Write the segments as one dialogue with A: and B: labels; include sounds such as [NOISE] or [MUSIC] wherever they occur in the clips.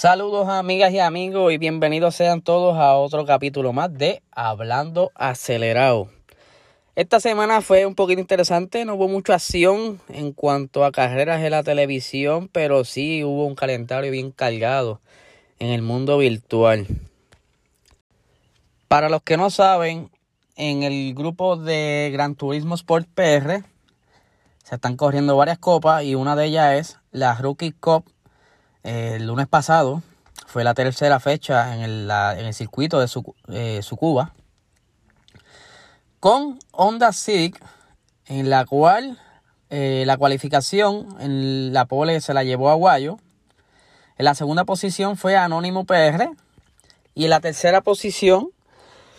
A: Saludos amigas y amigos y bienvenidos sean todos a otro capítulo más de Hablando Acelerado. Esta semana fue un poquito interesante, no hubo mucha acción en cuanto a carreras en la televisión, pero sí hubo un calendario bien cargado en el mundo virtual. Para los que no saben, en el grupo de Gran Turismo Sport PR se están corriendo varias copas y una de ellas es la Rookie Cup el lunes pasado fue la tercera fecha en el, circuito de su, eh, con Honda Civic en la cual eh, la cualificación en la pole se la llevó a Guayo. En la segunda posición fue Anónimo PR y en la tercera posición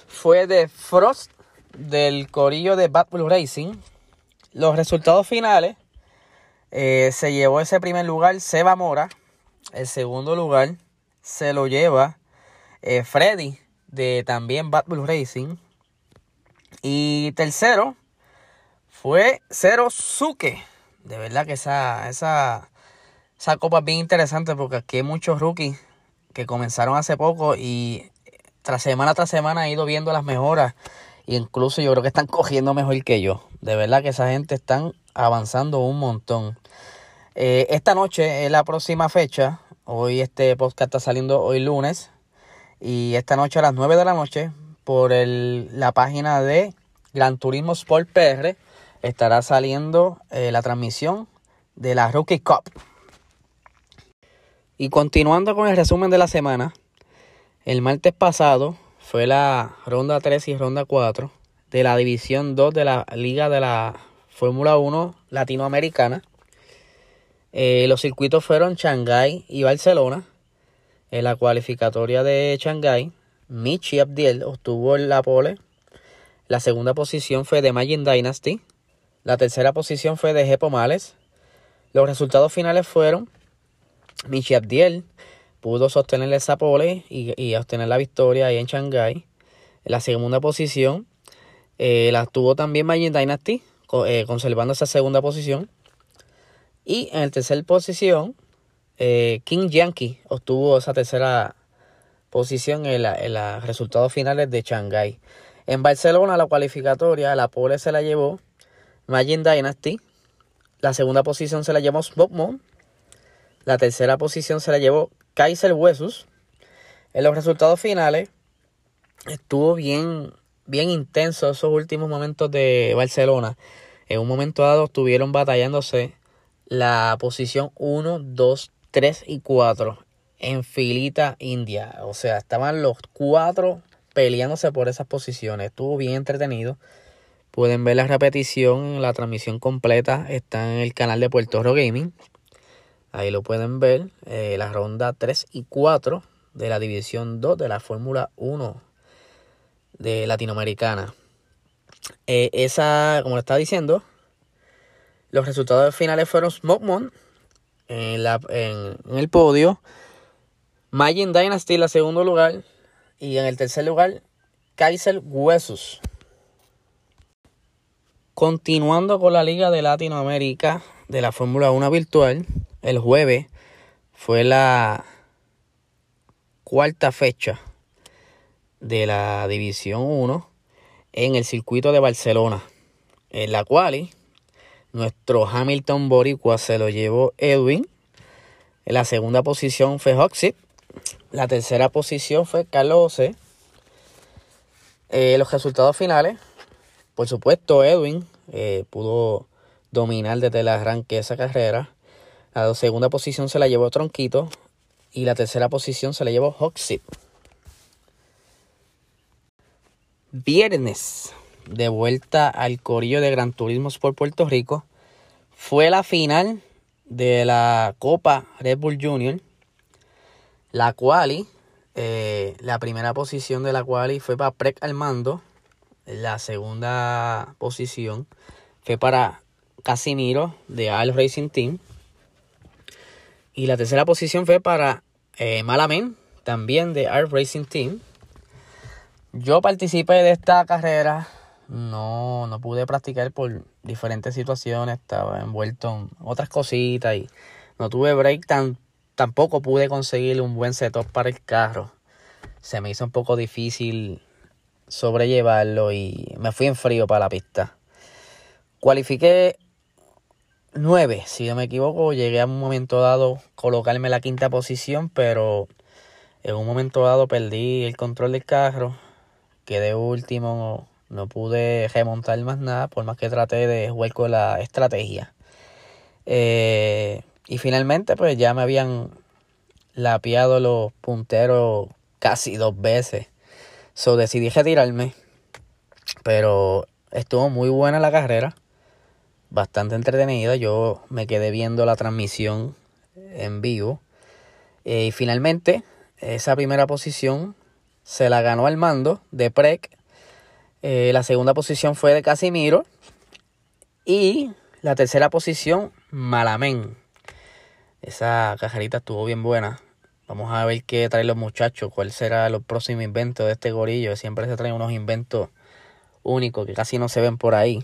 A: fue de Frost del corillo de Bad Bull Racing. Los resultados finales eh, se llevó ese primer lugar Seba Mora el segundo lugar se lo lleva eh, Freddy de también Bad Bull Racing. Y tercero fue Zero Suke. De verdad que esa, esa, esa copa es bien interesante porque aquí hay muchos rookies que comenzaron hace poco y tras semana tras semana he ido viendo las mejoras. Y incluso yo creo que están [LAUGHS] cogiendo mejor que yo. De verdad que esa gente están avanzando un montón. Eh, esta noche es la próxima fecha. Hoy este podcast está saliendo hoy lunes. Y esta noche a las 9 de la noche por el, la página de Gran Turismo Sport PR estará saliendo eh, la transmisión de la Rookie Cup. Y continuando con el resumen de la semana, el martes pasado fue la ronda 3 y ronda 4 de la división 2 de la Liga de la Fórmula 1 Latinoamericana. Eh, los circuitos fueron Shanghai y Barcelona. En la cualificatoria de Shanghai, Michi Abdiel obtuvo la pole. La segunda posición fue de Magin Dynasty. La tercera posición fue de Jepo Males. Los resultados finales fueron Michi Abdiel pudo sostener esa pole y, obtener la victoria ahí en Shanghai. En la segunda posición eh, la tuvo también Magin Dynasty, eh, conservando esa segunda posición. Y en la tercera posición, eh, King Yankee obtuvo esa tercera posición en, los resultados finales de Shanghai. En Barcelona, la cualificatoria, la pole se la llevó Magin Dynasty. La segunda posición se la llevó Smoke La tercera posición se la llevó Kaiser Huesos. En los resultados finales, estuvo bien, bien intenso esos últimos momentos de Barcelona. En un momento dado estuvieron batallándose la posición 1, 2, 3 y 4 en filita india. O sea, estaban los cuatro peleándose por esas posiciones. Estuvo bien entretenido. Pueden ver la repetición, la transmisión completa está en el canal de Puerto Rico Gaming. Ahí lo pueden ver. Eh, la ronda 3 y 4 de la división 2 de la Fórmula 1 de Latinoamericana. Eh, esa, como le estaba diciendo, los resultados finales fueron Smokemon en, la, en, el podio, Magin Dynasty en el segundo lugar y en el tercer lugar Kaiser Huesos. Continuando con la Liga de Latinoamérica de la Fórmula 1 virtual, el jueves fue la cuarta fecha de la División 1 en el circuito de Barcelona, en la cual nuestro Hamilton Boricua se lo llevó Edwin. En la segunda posición fue Hoxie. La tercera posición fue Carlos eh, los resultados finales, por supuesto, Edwin eh, pudo dominar desde el arranque esa carrera. La segunda posición se la llevó Tronquito y la tercera posición se la llevó Hoxie. Viernes de vuelta al corillo de Gran Turismo por Puerto Rico. Fue la final de la Copa Red Bull Junior. La quali, eh, la primera posición de la quali fue para Prek Armando. La segunda posición fue para Casimiro de Al Racing Team. Y la tercera posición fue para eh, Malamen, también de Al Racing Team. Yo participé de esta carrera no, no pude practicar por diferentes situaciones, estaba envuelto en otras cositas y no tuve break tanto tampoco pude conseguir un buen setup para el carro. Se me hizo un poco difícil sobrellevarlo y me fui en frío para la pista. Cualifiqué 9, si no me equivoco, llegué a un momento dado colocarme la quinta posición, pero en un momento dado perdí el control del carro, quedé último, no pude remontar más nada, por más que traté de jugar con la estrategia. Eh, y finalmente, pues ya me habían lapiado los punteros casi dos veces. So decidí retirarme. Pero estuvo muy buena la carrera. Bastante entretenida. Yo me quedé viendo la transmisión en vivo. Eh, y finalmente, esa primera posición se la ganó mando de Prek. Eh, la segunda posición fue de Casimiro. Y la tercera posición, Malamén. Esa cajarita estuvo bien buena. Vamos a ver qué traen los muchachos, cuál será el próximo invento de este gorillo. Siempre se traen unos inventos únicos que casi no se ven por ahí.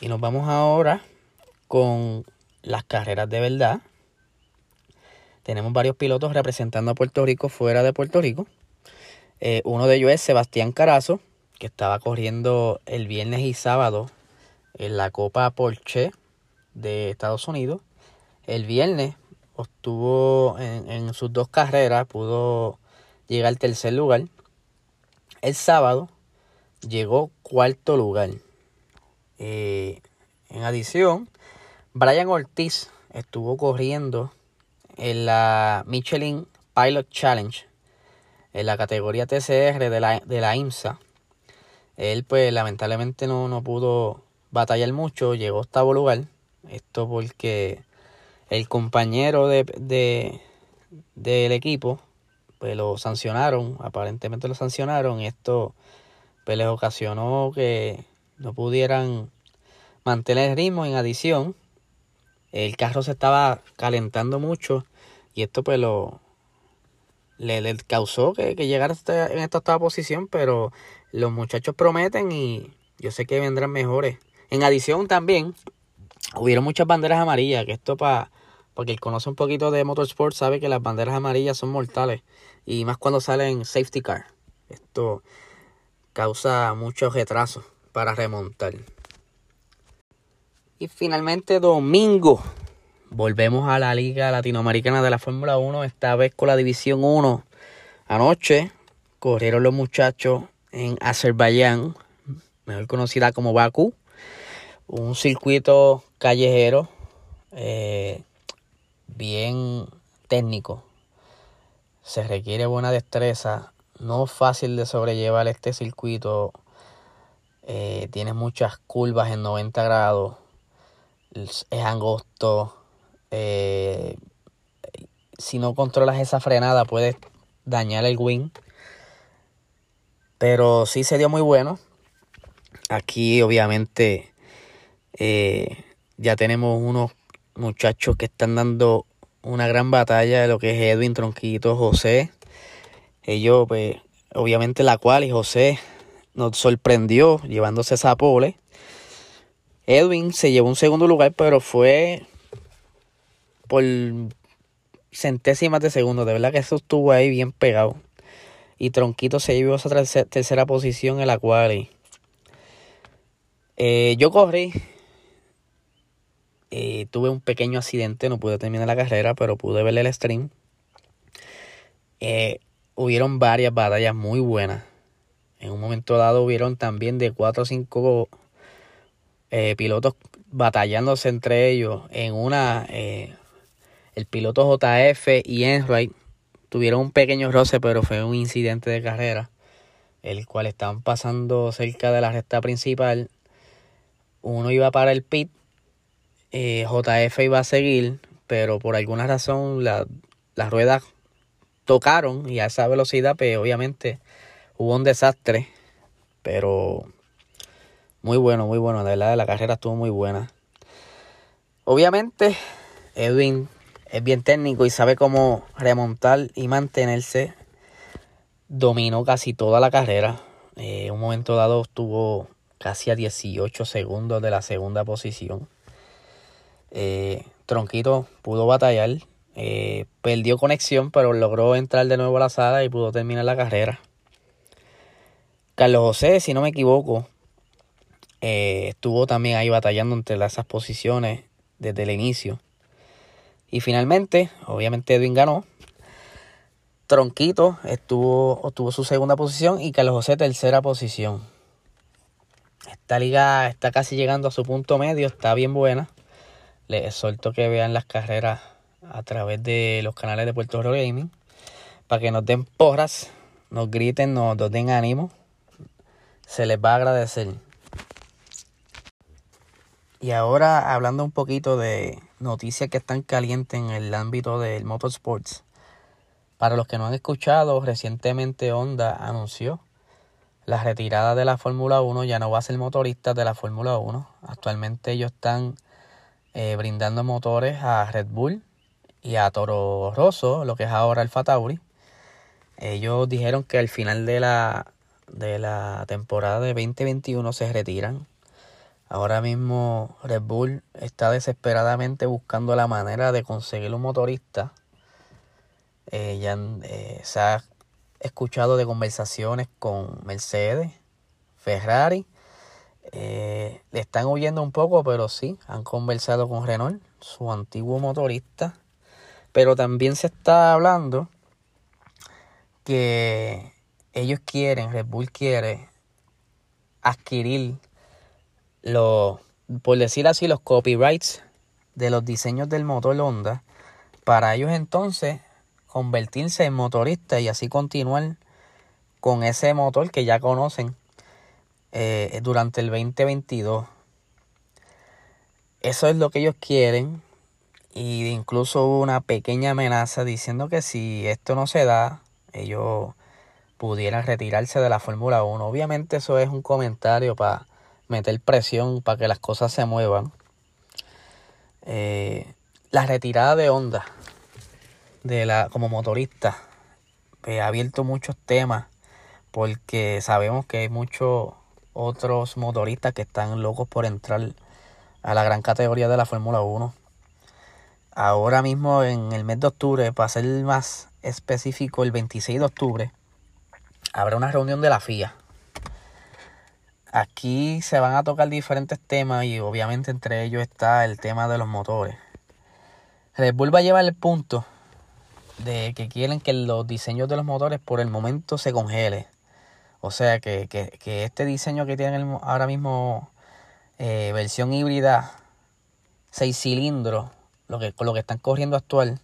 A: Y nos vamos ahora con las carreras de verdad. Tenemos varios pilotos representando a Puerto Rico fuera de Puerto Rico. Eh, uno de ellos es Sebastián Carazo, que estaba corriendo el viernes y sábado en la Copa Porsche de Estados Unidos. El viernes obtuvo en, sus dos carreras, pudo llegar al tercer lugar. El sábado llegó cuarto lugar. Eh, en adición, Brian Ortiz estuvo corriendo en la Michelin Pilot Challenge, en la categoría TCR de la, de la IMSA. Él pues lamentablemente no, no pudo batallar mucho, llegó a octavo lugar. Esto porque el compañero de, del equipo pues lo sancionaron, aparentemente lo sancionaron. Esto pues les ocasionó que no pudieran mantener el ritmo. En adición, el carro se estaba calentando mucho y esto pues lo le, causó que, que llegara en esta octava posición, pero los muchachos prometen y yo sé que vendrán mejores. En adición también, hubieron muchas banderas amarillas, que esto para porque el conoce un poquito de motorsport sabe que las banderas amarillas son mortales y más cuando salen safety car. Esto causa mucho retraso para remontar. Y finalmente domingo volvemos a la Liga Latinoamericana de la Fórmula 1, esta vez con la División 1. Anoche corrieron los muchachos en Azerbaiyán, mejor conocida como Bakú, un circuito callejero eh, bien técnico. Se requiere buena destreza, no fácil de sobrellevar este circuito. Eh, tiene muchas curvas en 90 grados, es angosto. Eh, si no controlas esa frenada puedes dañar el wing. Pero sí se dio muy bueno. Aquí obviamente eh, ya tenemos unos muchachos que están dando una gran batalla de lo que es Edwin Tronquito, José. Ellos, pues, obviamente la cual y José nos sorprendió llevándose esa pole. Edwin se llevó un segundo lugar, pero fue por centésimas de segundo. De verdad que eso estuvo ahí bien pegado. Y Tronquito se llevó esa tercera posición en la cual. Eh, yo corrí eh, tuve un pequeño accidente, no pude terminar la carrera, pero pude ver el stream. Eh, hubieron varias batallas muy buenas. En un momento dado hubieron también de 4 o 5 eh, pilotos batallándose entre ellos. En una, el piloto JF y Enright tuvieron un pequeño roce, pero fue un incidente de carrera, el cual estaban pasando cerca de la recta principal. Uno iba para el pit eh, JF iba a seguir, pero por alguna razón las ruedas tocaron y a esa velocidad, pues obviamente hubo un desastre. Pero muy bueno, muy bueno. De verdad, la carrera estuvo muy buena. Obviamente, Edwin es bien técnico y sabe cómo remontar y mantenerse. Dominó casi toda la carrera. En eh, un momento dado estuvo casi a 18 segundos de la segunda posición. Eh, Tronquito pudo batallar, eh, perdió conexión, pero logró entrar de nuevo a la sala y pudo terminar la carrera. Carlos José, si no me equivoco, estuvo también ahí batallando entre esas posiciones desde el inicio. Y finalmente, obviamente Edwin ganó. Tronquito estuvo, obtuvo su segunda posición y Carlos José tercera posición. Esta liga está casi llegando a su punto medio, está bien buena. Les exhorto que vean las carreras a través de los canales de Puerto Rico Gaming para que nos den porras, nos griten, nos, nos den ánimo. Se les va a agradecer. Y ahora hablando un poquito de noticias que están calientes en el ámbito del motorsports. Para los que no han escuchado, recientemente Honda anunció la retirada de la Fórmula 1, ya no va a ser motorista de la Fórmula 1. Actualmente ellos están eh, brindando motores a Red Bull y a Toro Rosso, lo que es ahora el Fatauri. Ellos dijeron que al final de la, de la temporada de 2021 se retiran Ahora mismo Red Bull está desesperadamente buscando la manera de conseguir un motorista. Eh, ya eh, se ha escuchado de conversaciones con Mercedes, Ferrari. Eh, le están huyendo un poco, pero sí, han conversado con Renault, su antiguo motorista. Pero también se está hablando que ellos quieren, Red Bull quiere adquirir los, por decir así, los copyrights de los diseños del motor Honda, para ellos entonces convertirse en motorista y así continuar con ese motor que ya conocen eh, durante el 2022. Eso es lo que ellos quieren. Y incluso hubo una pequeña amenaza diciendo que si esto no se da, ellos pudieran retirarse de la Fórmula 1. Obviamente eso es un comentario para meter presión para que las cosas se muevan. Eh, la retirada de Honda de la, como motorista eh, ha abierto muchos temas porque sabemos que hay muchos otros motoristas que están locos por entrar a la gran categoría de la Fórmula 1. Ahora mismo en el mes de octubre, para ser más específico, el 26 de octubre, habrá una reunión de la FIA Aquí se van a tocar diferentes temas y obviamente entre ellos está el tema de los motores. Red Bull a llevar el punto de que quieren que los diseños de los motores por el momento se congele. O sea que, este diseño que tienen ahora mismo eh, versión híbrida 6 cilindros, lo que, lo que están corriendo actual,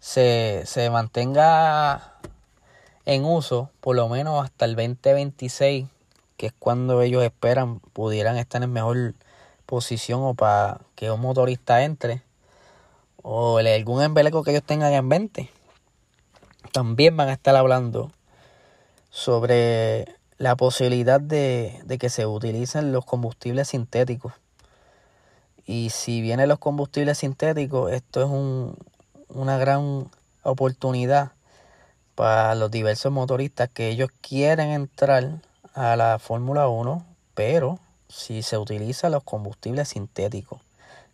A: se, se mantenga en uso por lo menos hasta el 2026 que es cuando ellos esperan pudieran estar en mejor posición o para que un motorista entre o algún embeleco que ellos tengan en mente. También van a estar hablando sobre la posibilidad de, que se utilicen los combustibles sintéticos. Y si vienen los combustibles sintéticos, esto es un, una gran oportunidad para los diversos motoristas que ellos quieren entrar a la Fórmula 1, pero si se utilizan los combustibles sintéticos.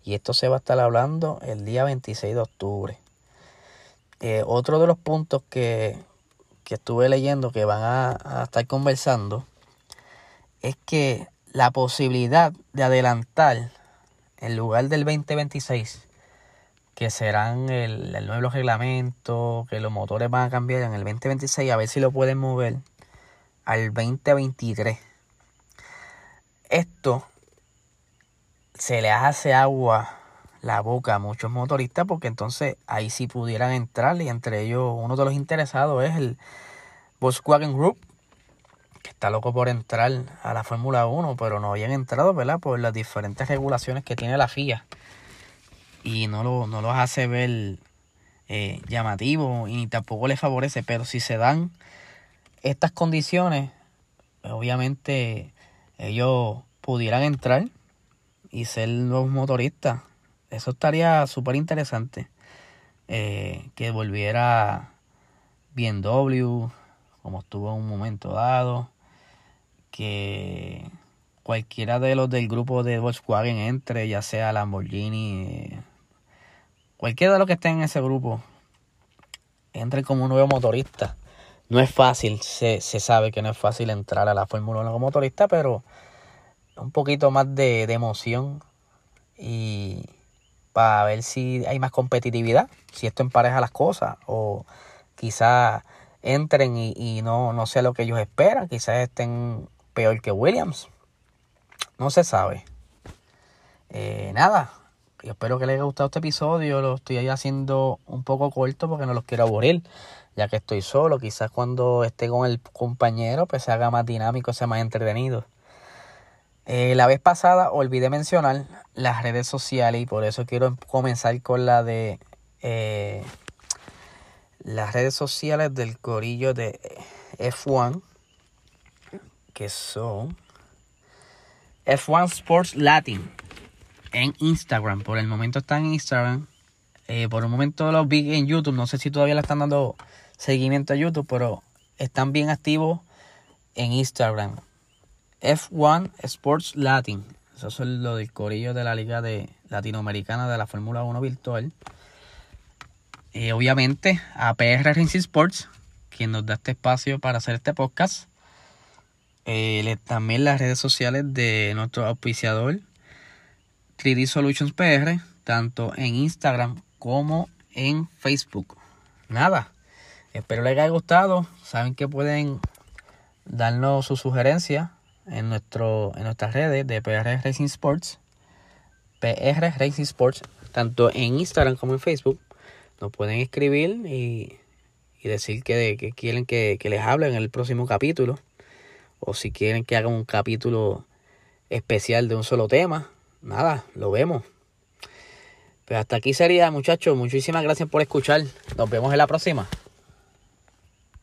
A: Y esto se va a estar hablando el día 26 de octubre. Eh, otro de los puntos que, estuve leyendo que van a, estar conversando es que la posibilidad de adelantar en lugar del 2026, que serán el, el nuevo reglamento, que los motores van a cambiar en el 2026, a ver si lo pueden mover al 2023. Esto se le hace agua la boca a muchos motoristas porque entonces ahí sí pudieran entrar y entre ellos uno de los interesados es el Volkswagen Group que está loco por entrar a la Fórmula 1 pero no habían entrado ¿verdad? por las diferentes regulaciones que tiene la FIA y no lo, no los hace ver eh, llamativo y tampoco les favorece pero si se dan estas condiciones, obviamente ellos pudieran entrar y ser los motoristas. Eso estaría súper interesante. Eh, que volviera BMW, como estuvo en un momento dado. Que cualquiera de los del grupo de Volkswagen entre, ya sea Lamborghini, cualquiera de los que estén en ese grupo entre como un nuevo motorista. No es fácil, se, se sabe que no es fácil entrar a la Fórmula 1 como motorista, pero un poquito más de, de emoción y para ver si hay más competitividad, si esto empareja las cosas o quizás entren y, no, no sea lo que ellos esperan, quizás estén peor que Williams. No se sabe. Eh, nada, espero que les haya gustado este episodio. Lo estoy haciendo un poco corto porque no los quiero aburrir, ya que estoy solo. Quizás cuando esté con el compañero, pues se haga más dinámico, sea más entretenido. Eh, la vez pasada olvidé mencionar las redes sociales y por eso quiero comenzar con la de eh, las redes sociales del corillo de F1 que son F1 Sports Latin en Instagram. Por el momento está en Instagram. Eh, por el momento los vi en YouTube. No sé si todavía le están dando seguimiento a YouTube, pero están bien activos en Instagram. F1 Sports Latin. Eso es lo del corillo de la Liga de Latinoamericana de la Fórmula 1 virtual. Y obviamente a PR Racing Sports, quien nos da este espacio para hacer este podcast. Eh, también las redes sociales de nuestro auspiciador 3D Solutions PR, tanto en Instagram como en Facebook. Nada, espero les haya gustado. Saben que pueden darnos sus sugerencias en, nuestro, en nuestras redes de PR Racing Sports. PR Racing Sports, tanto en Instagram como en Facebook. Nos pueden escribir y, decir que, quieren que, les hable en el próximo capítulo. O si quieren que haga un capítulo especial de un solo tema. Nada, lo vemos. Pero hasta aquí sería, muchachos. Muchísimas gracias por escuchar. Nos vemos en la próxima.